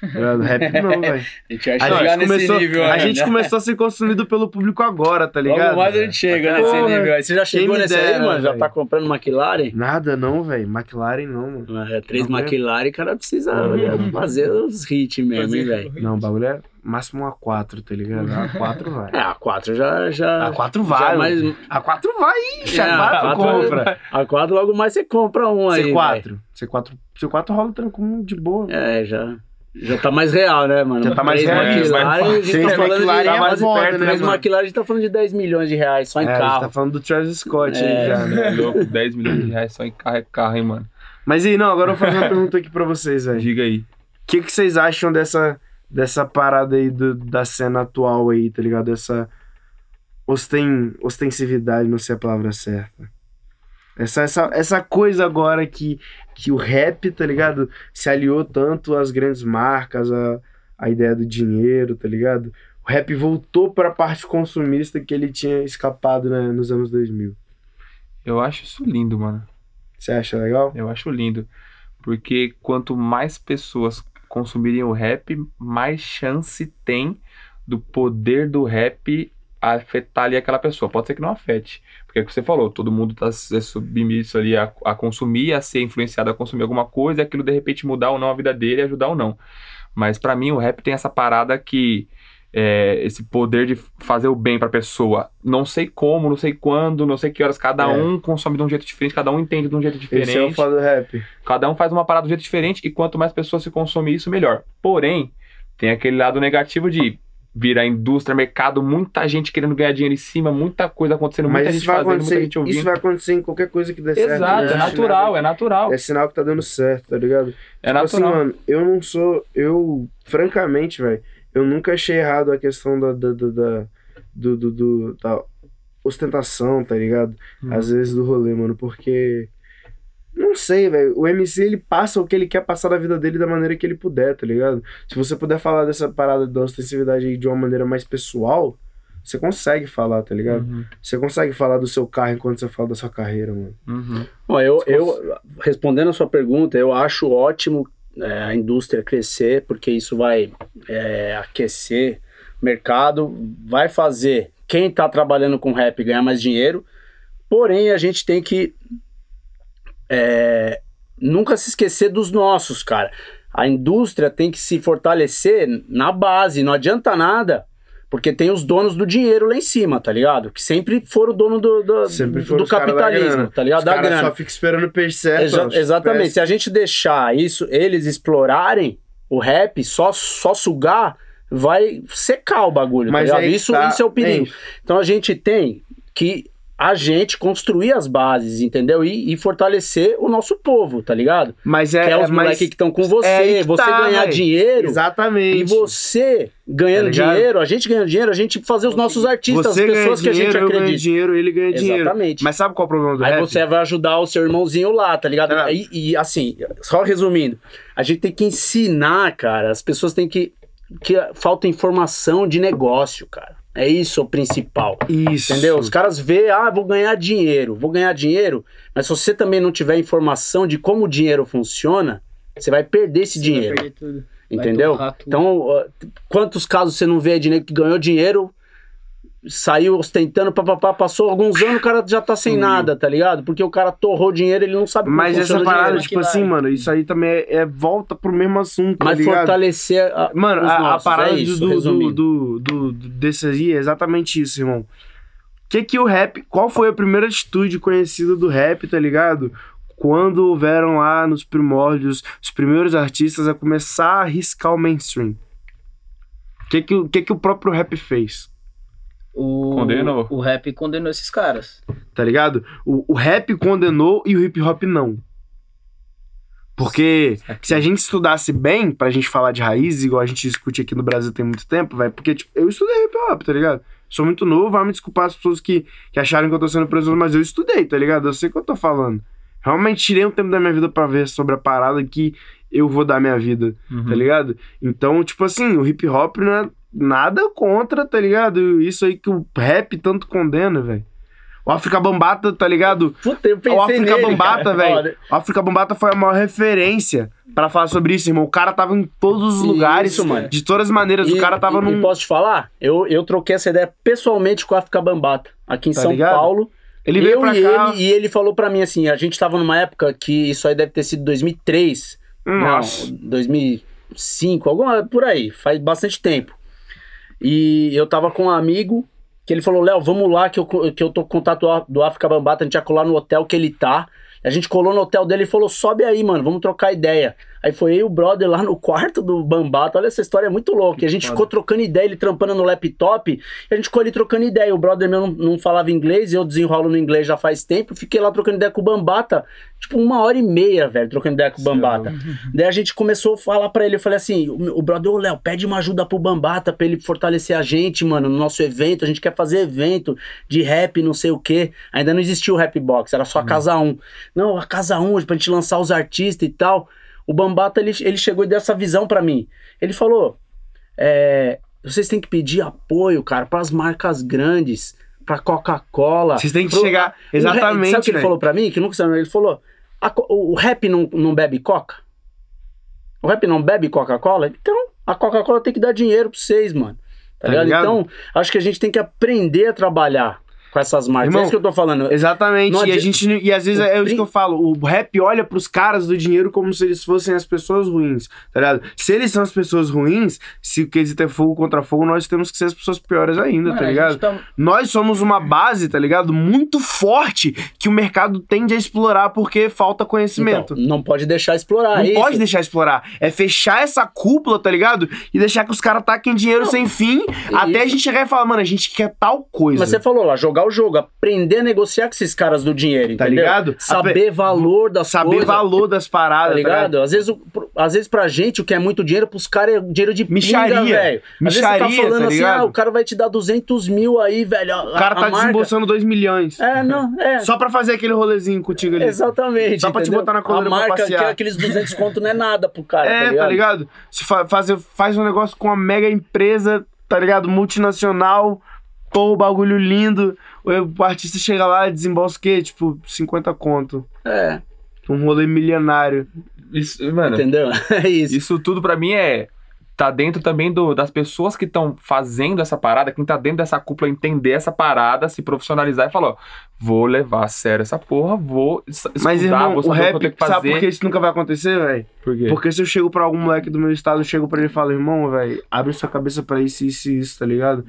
Tá ligado? Rap <laughs> não, velho. A gente vai A, chegar gente nesse começou, nível a ainda. gente começou a ser consumido pelo público agora, tá ligado? Logo mais a gente chega nesse Porra, nível aí. Você já chegou nesse aí, mano? Já tá comprando McLaren? Nada não, velho. McLaren não, mano. É, três Não, McLaren, o cara precisa Uhum. <laughs> fazer os hits mesmo, hein, velho? Não, o bagulho é máximo um A4, tá ligado? A4 vai. <laughs> É, a 4 já. já A4 já vai, mais, A4 vai, ixi, É, A4 A4 compra. A 4 logo mais você compra um aí. velho. C4. C4. C4 rola tranquilo, de boa. É, já. Já tá mais real, né, mano? Já tá mais real, McLaren, <laughs> mais a gente tá falando McLaren de é mais foda, né, mano? McLaren a gente tá falando de 10 milhões de reais só em É, a gente carro. tá falando do Travis Scott É. aí já, né? É <laughs> louco, 10 milhões de reais só em carro é carro, hein, mano. Mas aí, não, agora eu vou fazer uma pergunta aqui pra vocês, velho. O Diga aí. que, que vocês acham dessa, dessa parada aí do- da cena atual aí, tá ligado? Essa osten, ostensividade, não sei a palavra certa. Essa, essa, essa coisa agora que, que o rap, tá ligado? Se aliou tanto às grandes marcas, a, a ideia do dinheiro, tá ligado? O rap voltou pra parte consumista que ele tinha escapado né, nos anos 2000. Eu acho isso lindo, mano. Você acha legal? Eu acho lindo. Porque quanto mais pessoas consumirem o rap, mais chance tem do poder do rap afetar ali aquela pessoa. Pode ser que não afete. Porque é o que você falou, todo mundo tá se submisso ali a, a consumir, a ser influenciado a consumir alguma coisa, e aquilo de repente mudar ou não a vida dele, ajudar ou não. Mas pra mim o rap tem essa parada que é, esse poder de fazer o bem pra pessoa. Não sei como, não sei quando, não sei que horas. Cada É. um consome de um jeito diferente, cada um entende de um jeito diferente. Esse é o foda do rap. Cada um faz uma parada de um jeito diferente e quanto mais pessoas se consomem isso, melhor. Porém, tem aquele lado negativo de virar indústria, mercado, muita gente querendo ganhar dinheiro em cima, muita coisa acontecendo, muita Mas gente isso vai, fazendo, muita acontecer, gente ouvindo. isso vai acontecer em qualquer coisa que dê certo. Exato, não é natural, é natural. É sinal que tá dando certo, tá ligado? É Tipo assim, natural. mano, eu não sou. Eu, francamente, velho, eu nunca achei errado a questão da. da, da, da- do, do, do- da ostentação, tá ligado? Uhum. Às vezes do rolê, mano, porque. Não sei, velho. O MC ele passa o que ele quer passar da vida dele da maneira que ele puder, tá ligado? Se você puder falar dessa parada da ostensividade aí de uma maneira mais pessoal, você consegue falar, tá ligado? Uhum, Você consegue falar do seu carro enquanto você fala da sua carreira, mano. uhum. Bom, eu, eu, respondendo a sua pergunta, eu acho ótimo é, a indústria crescer, porque isso vai é, aquecer o mercado, vai fazer quem está trabalhando com rap ganhar mais dinheiro, porém a gente tem que é, nunca se esquecer dos nossos, cara. A indústria tem que se fortalecer na base, não adianta nada. Porque tem os donos do dinheiro lá em cima, tá ligado? Que sempre foram dono do, do, do capitalismo, tá ligado? Os Da grana. só ficam esperando o certo. Exa- exatamente. Se a gente deixar isso, eles explorarem, o rap, só, só sugar, vai secar o bagulho, Mas tá ligado? Isso, tá- isso é o perigo. Então a gente tem que a gente construir as bases, entendeu? E, e fortalecer o nosso povo, tá ligado? Mas é, que é os é, moleques que estão com você, é você tá, ganhar dinheiro. Exatamente. E você ganhando Tá dinheiro, a gente ganhando dinheiro, a gente fazer os nossos artistas, Você as pessoas que a gente eu ganho acredita. dinheiro, ele ganha dinheiro. Exatamente. Mas sabe qual é o problema do Aí rap? você vai ajudar o seu irmãozinho lá, tá ligado? Tá. E, e, assim, só resumindo, a gente tem que ensinar, cara. As pessoas têm que. que falta informação de negócio, cara. É isso o principal. Isso. Entendeu? Os caras vê, ah, vou ganhar dinheiro, vou ganhar dinheiro, mas se você também não tiver informação de como o dinheiro funciona, você vai perder esse Você vai dinheiro. perder tudo. Vai Entendeu? Então, quantos casos você não vê de nego que ganhou dinheiro, saiu ostentando, papapá, passou alguns anos, o cara já tá sem Sumiu. nada, tá ligado? Porque o cara torrou dinheiro, ele não sabe como Mas essa o parada, dinheiro. tipo assim, mano, isso aí também é, é volta pro mesmo assunto, tá Mas ligado? fortalecer a, Mano, a, a nossos, parada é do- isso, do, do, do, do, do- desse aí é exatamente isso, irmão. Que que o rap, qual foi a primeira atitude conhecida do rap, tá ligado? Quando houveram lá nos primórdios os primeiros artistas a começar a arriscar o mainstream. Que que, o- que que o próprio rap fez? O, Condenou. O rap condenou esses caras. tá ligado? O, o rap condenou e o hip hop não. Porque se a gente estudasse bem, pra gente falar de raízes, igual a gente discute aqui no Brasil tem muito tempo, vai, porque tipo, eu estudei hip hop, tá ligado? Sou muito novo, vai me desculpar as pessoas que, que acharam que eu tô sendo preso, mas eu estudei, tá ligado? Eu sei o que eu tô falando. Realmente tirei um tempo da minha vida pra ver sobre a parada que eu vou dar minha vida, Uhum. tá ligado? Então, tipo assim, o hip hop não é nada contra, tá ligado? Isso aí que o rap tanto condena, velho. O África Bambata, tá ligado? Puta, eu pensei O África nele, Bambata, velho. O África Bambata foi a maior referência pra falar sobre isso, irmão. O cara tava em todos os Isso, lugares, mano. de todas as maneiras. o E- cara tava e, num. e posso te falar? Eu, eu troquei essa ideia pessoalmente com o África Bambata, aqui em Tá São ligado? Paulo. Ele veio eu pra e cá. ele, e ele falou pra mim assim, a gente tava numa época que isso aí deve ter sido 2003, Nossa. não, 2005, alguma por aí, faz bastante tempo. E eu tava com um amigo que ele falou, Léo, vamos lá que eu, que eu tô com contato do- África Bambata, a gente ia colar no hotel que ele tá. A gente colou no hotel dele e falou, sobe aí, mano, vamos trocar ideia. Aí foi eu e o brother lá no quarto do Bambata. Olha, essa história é muito louca. E a gente foda. ficou trocando ideia, ele trampando no laptop. E a gente ficou ali trocando ideia. O brother meu não, não falava inglês, eu desenrolo no inglês já faz tempo. Fiquei lá trocando ideia com o Bambata. Tipo, uma hora e meia, velho, trocando ideia com o Bambata. <laughs> Daí a gente começou a falar pra ele. Eu falei assim: o, o brother, ô Léo, pede uma ajuda pro Bambata pra ele fortalecer a gente, mano, no nosso evento. A gente quer fazer evento de rap, não sei o quê. Ainda não existia o Rap Box, era só a Casa 1. Não, a Casa 1, pra gente lançar os artistas e tal. O Bambata, ele, ele chegou e deu essa visão pra mim. Ele falou: é, vocês têm que pedir apoio, cara, pras marcas grandes, pra Coca-Cola. Vocês têm que pro- chegar. o rap- Exatamente. Sabe o que ele falou pra mim? Que nunca sabe. Ele falou: "A co- o rap não, não bebe Coca? O rap não bebe Coca-Cola? Então, a Coca-Cola tem que dar dinheiro pra vocês, mano. Tá, Tá ligado? ligado? Então, acho que a gente tem que aprender a trabalhar com essas marcas. Irmão, é isso que eu tô falando. Exatamente. Não E a gente e às vezes o é isso que eu falo. O rap olha pros caras do dinheiro como se eles fossem as pessoas ruins, tá ligado? Se eles são as pessoas ruins, se o quesito é fogo contra fogo, nós temos que ser as pessoas piores ainda, Mano, tá ligado? tá- Nós somos uma base, tá ligado? Muito forte que o mercado tende a explorar porque falta conhecimento. Então, não pode deixar explorar. Não é pode deixar explorar. É fechar essa cúpula, tá ligado? E deixar que os caras taquem dinheiro sem fim, até a gente chegar e falar, mano, a gente quer tal coisa. Mas você falou lá, jogar o jogo, aprender a negociar com esses caras do dinheiro, Tá entendeu? ligado? Saber valor das Saber coisas. valor das paradas, Tá tá ligado? ligado? Às, vezes, o- às vezes pra gente o que é muito dinheiro, pros caras é dinheiro de Micharia. velho. Às vezes você Micharia, tá falando tá assim, ah, o cara vai te dar 200 mil aí, velho. O cara tá desembolsando 2 milhões. É, não, <laughs> é. Só pra fazer aquele rolezinho contigo ali. Exatamente. Só pra te botar na coleira A marca, que aqueles 200 conto não é nada pro cara, É, tá ligado? tá ligado? Se fa fazer, faz um negócio com uma mega empresa, tá ligado? Multinacional, pô, bagulho lindo. O, artista chega lá e desembolsa o quê? Tipo, 50 conto. É, Um rolê milionário. Isso, mano, entendeu? <laughs> É isso. isso tudo pra mim é. Tá dentro também do, das pessoas que estão fazendo essa parada, quem tá dentro dessa cúpula entender essa parada, se profissionalizar e falar, ó, vou levar a sério essa porra, vou es- estudar, Mas, irmão, vou o saber o que eu rap, tenho que fazer. sabe por que isso nunca vai acontecer, velho? Por quê? Porque se eu chego pra algum moleque do meu estado, eu chego pra ele e falo, irmão, velho, abre sua cabeça pra isso, isso e isso, tá ligado?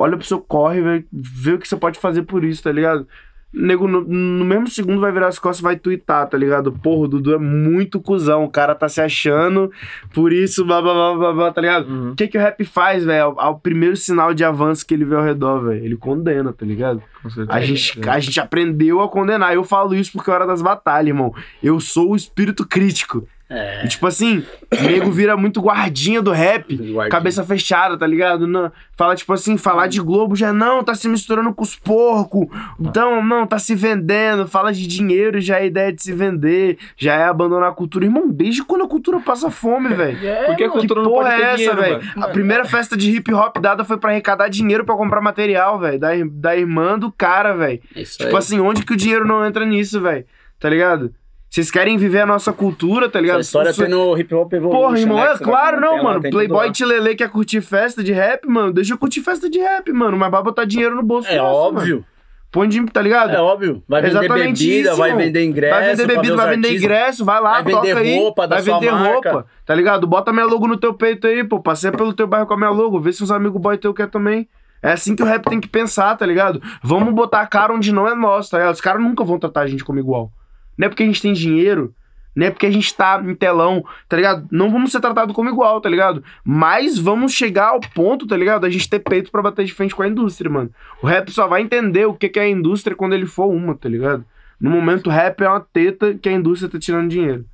Olha pro seu corre, velho, vê o que você pode fazer por isso, tá ligado? nego no, no mesmo segundo vai virar as costas e vai twittar, tá ligado? Porra, o Dudu é muito cuzão, o cara tá se achando, por isso, blá blá blá blá, blá tá ligado? Uhum. O que, que o rap faz, velho? Ao, ao primeiro sinal de avanço que ele vê ao redor, velho, ele condena, tá ligado? Com certeza. A gente, a gente aprendeu a condenar. Eu falo isso porque é hora das batalhas, irmão. Eu sou o espírito crítico. É. E, tipo assim, o nego vira muito guardinha do rap. Guardinha. Cabeça fechada, tá ligado? Não, fala, tipo assim, falar de Globo já não, tá se misturando com os porcos. Então, não, tá se vendendo. Fala de dinheiro, já é ideia de se vender. Já é abandonar a cultura. Irmão, desde quando a cultura passa fome, velho? <laughs> É, Por que a mano. Que cultura não porra pode ter é essa, dinheiro, velho? mano? A primeira festa de hip hop dada foi pra arrecadar dinheiro pra comprar material, velho. Da, da irmã do cara, velho. Tipo aí. assim, onde que o dinheiro não entra nisso, velho? Tá ligado? Vocês querem viver a nossa cultura, tá ligado? Essa história Isso- tem no Hip Hop Evolution, Porra, irmão, né, é claro não, lá, mano. tudo Playboy lá. Tilelê quer curtir festa de rap, mano. Deixa eu curtir festa de rap, mano. Mas vai botar dinheiro no bolso. É nosso, óbvio, Mano. Põe de, tá ligado? é óbvio. Vai vender Exatamente bebida, isso, vai vender ingresso. Vai vender bebida, vai vender artistas. ingresso, vai lá, Vai toca aí. roupa da vai sua vender marca. roupa, tá ligado? Bota minha logo no teu peito aí, pô. Passeia pelo teu bairro com a minha logo. Vê se os amigos boy teu quer também. É assim que o rap tem que pensar, tá ligado? Vamos botar a cara onde não é nosso, tá ligado? Os caras nunca vão tratar a gente como igual. Não é porque a gente tem dinheiro, não é porque a gente tá em telão, tá ligado? Não vamos ser tratados como igual, tá ligado? Mas vamos chegar ao ponto, tá ligado? A gente ter peito pra bater de frente com a indústria, mano. O rap só vai entender o que é a indústria quando ele for uma, tá ligado? No momento, o rap é uma teta que a indústria tá tirando dinheiro.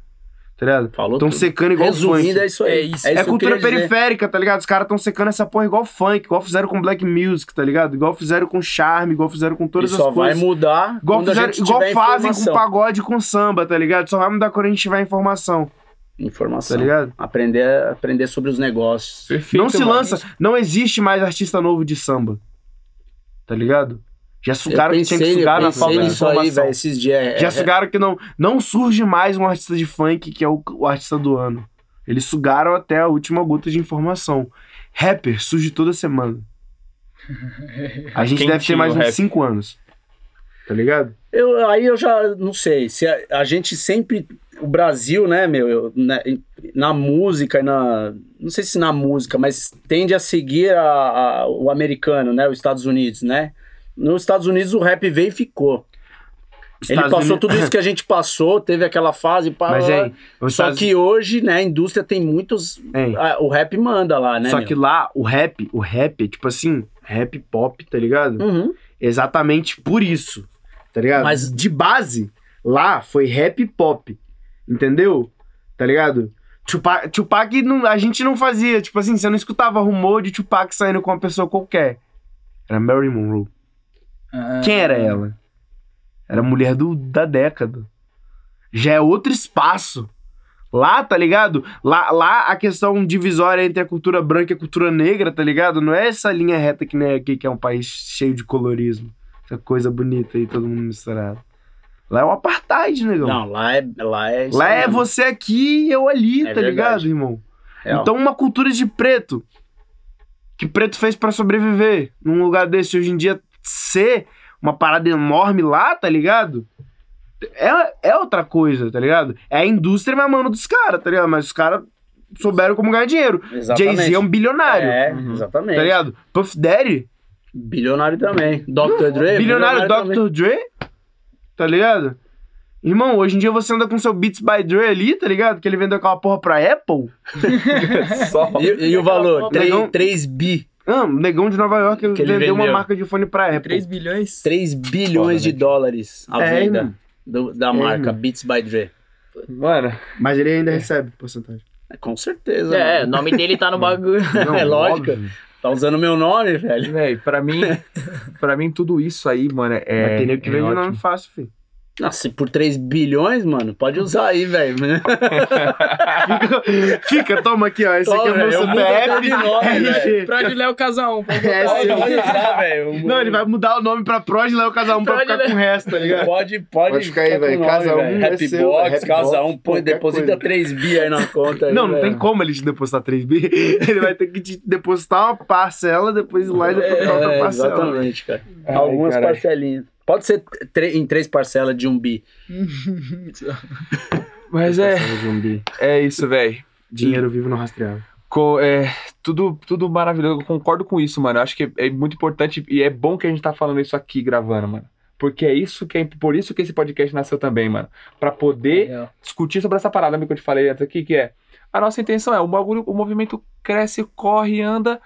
Tá ligado? Falou Tão tudo. secando igual Resumindo, funk. é isso aí. É isso. É, eu cultura queria dizer. periférica, tá ligado? Os caras tão secando essa porra igual funk, igual fizeram com black music, tá ligado? Igual fizeram com charme, igual fizeram com E todas só as vai coisas. mudar Igual, quando a fizeram, gente igual tiver fazem com informação. pagode e com samba, tá ligado? Só vai mudar quando a gente tiver informação, Informação. tá ligado? Aprender, aprender sobre os negócios. Perfeito, não se mano. lança, não existe mais artista novo de samba. Tá ligado? Já sugaram eu que tinha que pensei, sugar na pensei falta de aí, informação. velho, esses dias. É, Já é- sugaram que não, não surge mais um artista de funk que é o, o artista do ano. Eles sugaram até a última gota de informação. Rapper surge toda semana. A gente <laughs> deve ter mais uns rap. 5 anos. Tá ligado? Eu, aí eu já não sei. Se a, a gente sempre. O Brasil, né, meu, eu- na, na música e na. Não sei se na música, mas tende a seguir a, a- o americano, né? Os Estados Unidos, né? Nos Estados Unidos o rap veio e ficou. Ele Estados passou Unidos- tudo isso que a gente passou, teve aquela fase. Pá, Mas, hein, Só Estados- que hoje, né, a indústria tem muitos. o rap manda lá, né? Só meu? que lá, o rap, o rap, tipo assim, rap pop, tá ligado? Uhum. Exatamente por isso, tá ligado? Mas- de base, lá foi rap pop, entendeu? Tá ligado? Tupac, Tupac não, a gente não fazia, tipo assim, você não escutava rumor de Tupac saindo com uma pessoa qualquer. Era Mary Monroe. Ah, Quem era ela? Era a mulher do, da década. Já é outro espaço. Lá, tá ligado? Lá, lá a questão divisória entre a cultura branca e a cultura negra, tá ligado? Não é essa linha reta que nem aqui, que é um país cheio de colorismo. Essa coisa bonita aí, todo mundo misturado. Lá é o apartheid, negão. Não, lá é. Lá é, lá é mesmo. você aqui e eu ali, É tá verdade. ligado, irmão? Real. Então, uma cultura de preto. Que preto fez pra sobreviver num lugar desse. Hoje em dia, ser uma parada enorme lá, tá ligado? É, é outra coisa, tá ligado? É a indústria mamando dos caras, tá ligado? Mas os caras souberam como ganhar dinheiro. Jay-Z é um bilionário, É, Uhum. exatamente. tá ligado? Puff Daddy, Bilionário também. Dr. Dre. bilionário também. Dr. Dre, tá ligado? Irmão, hoje em dia você anda com seu Beats by Dre ali, tá ligado? Que ele vendeu aquela porra pra Apple. <laughs> Só. E, e o valor? Negão- 3, bi. Ah, um negão de Nova York Que ele vendeu uma vendeu. marca de fone pra Apple. 3 bilhões? 3 bilhões Foda, de dólares a É, venda do- da É, marca irmão. Beats by Dre. Mano, Mas ele ainda recebe porcentagem. É, Com certeza. É, o mano. nome dele tá no <laughs> bagulho. Não, <laughs> É lógico. óbvio. Tá usando meu nome, velho. velho, pra mim, pra mim tudo isso aí, mano, é. Mas tem que é vende ótimo. nome fácil, filho. Nossa, por 3 bilhões, mano, pode usar aí, velho. Fica, <laughs> fica, toma aqui, ó. Esse aqui é o meu Toma, CPF. até de nome, RG. Prod Léo Casal 1. pode É, velho. Não, ele vai mudar o nome pra Prod Léo Casal 1 pra ficar né? com o resto, tá ligado? Pode, pode, Pode ficar aí, velho. Casa nome, um velho. é Happy seu, Box, Happy Casa Box, 1, põe, qualquer deposita coisa. 3 bi aí na conta. aí, Não, não velho. tem como ele te depositar 3 bi. <laughs> Ele vai ter que te depositar uma parcela, depois ir lá e depositar outra É, parcela. exatamente, cara. Ai, Algumas caralho. parcelinhas. Pode ser em três parcelas de um bi. <laughs> Mas é, um é isso, velho. Dinheiro vivo no rastreável. É, tudo, tudo maravilhoso. Eu concordo com isso, mano. Eu acho que é muito importante e é bom que a gente tá falando isso aqui gravando, mano. Porque é isso que é por isso que esse podcast nasceu também, mano, Pra poder Legal. discutir sobre essa parada que eu te falei antes aqui, que é a nossa intenção é o bagulho, o movimento cresce, corre, anda,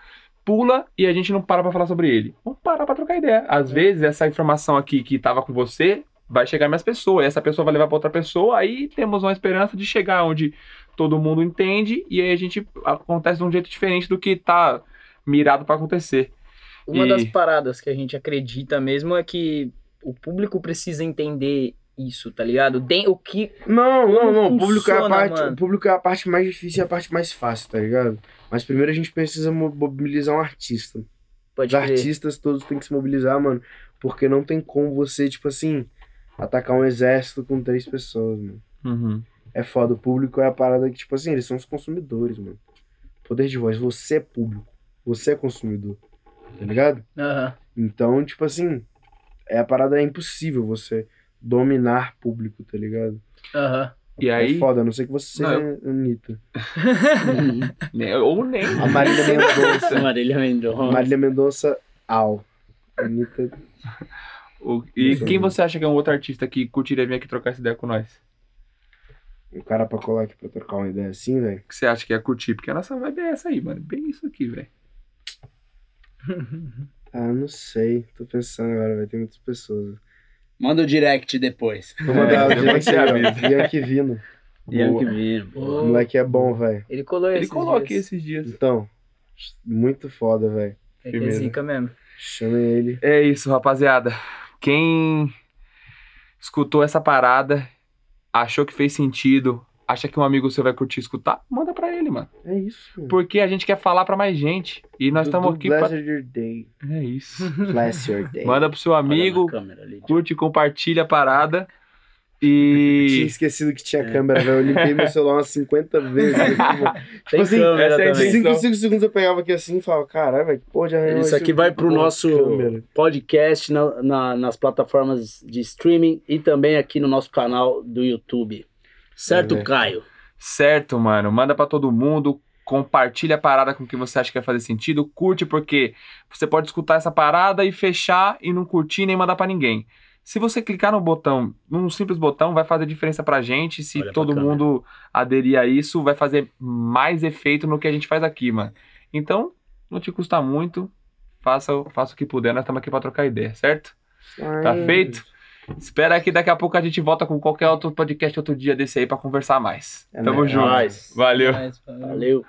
pula e a gente não para pra falar sobre ele. Vamos parar pra trocar ideia. Às vezes essa informação aqui que tava com você vai chegar mais pessoas, essa pessoa vai levar pra outra pessoa, aí temos uma esperança de chegar onde todo mundo entende e aí a gente acontece de um jeito diferente do que tá mirado pra acontecer. Uma E- das paradas que a gente acredita mesmo é que o público precisa entender isso, tá ligado? Tem o que. Não, não, não. O público, é a funciona, parte, mano? público é a parte mais difícil e a parte mais fácil, tá ligado? Mas primeiro a gente precisa mo- mobilizar um artista. Pode Os crer. artistas todos têm que se mobilizar, mano. Porque não tem como você, tipo assim, atacar um exército com três pessoas, mano. Uhum. É foda. O público é a parada que, tipo assim, eles são os consumidores, mano. Poder de voz. Você é público. Você é consumidor. Tá ligado? Aham. Então, tipo assim, é a parada é impossível você dominar público, tá ligado? Aham. E aí, É foda, a não ser que você Não, seja Anitta. <laughs> né, ou nem. A Marília <laughs> Mendonça. Marília Mendonça. Marília Mendonça, au. Anitta. O- e quem você acha que é um outro artista que curtiria vir aqui trocar essa ideia com nós? Um cara pra colar aqui pra trocar uma ideia assim, velho. que você acha que ia curtir? Porque a nossa vibe é essa aí, mano. Bem isso aqui, velho. Ah, não sei. Tô pensando agora, vai ter muitas pessoas. Manda o direct depois. Vou mandar o Depois direct aí, ó. Yankee Vino. Yankee Boa. Vino. O moleque é bom, velho. Ele colou Ele esses colou aqui dias. esses dias. Então, muito foda, velho. É que é zica mesmo. Chamem ele. É isso, rapaziada. Quem escutou essa parada, achou que fez sentido, acha que um amigo seu vai curtir escutar, manda pra ele, mano. É isso. mano. Porque a gente quer falar pra mais gente. E nós estamos aqui pra. Bless your day. É isso. <laughs> Bless your day. Manda pro seu amigo, ali. curte, compartilha a parada. Tinha E. esquecido que tinha câmera, velho. Eu limpei meu celular umas 50 vezes. <laughs> Tipo, Tem assim, câmera essa é a também. intenção. 5 segundos eu pegava aqui assim e falava, caralho, velho, que porra de arranhão Isso é aqui vai pro nosso câmera? podcast na- na- nas plataformas de streaming e também aqui no nosso canal do YouTube. Certo, É. Caio? Certo, mano. Manda pra todo mundo. Compartilha a parada com quem você acha que vai fazer sentido. Curte, porque você pode escutar essa parada e fechar e não curtir nem mandar pra ninguém. Se você clicar no botão, num simples botão, vai fazer diferença pra gente. Se Olha todo câmera. mundo aderir a isso, vai fazer mais efeito no que a gente faz aqui, mano. Então, não te custa muito. Faça, faça o que puder, nós estamos aqui pra trocar ideia, certo? Tá Ai, feito? Espera que daqui a pouco a gente volta com qualquer outro podcast outro dia desse aí pra conversar mais. É Tamo nóis. junto. Nóis. Valeu. Mas, Valeu.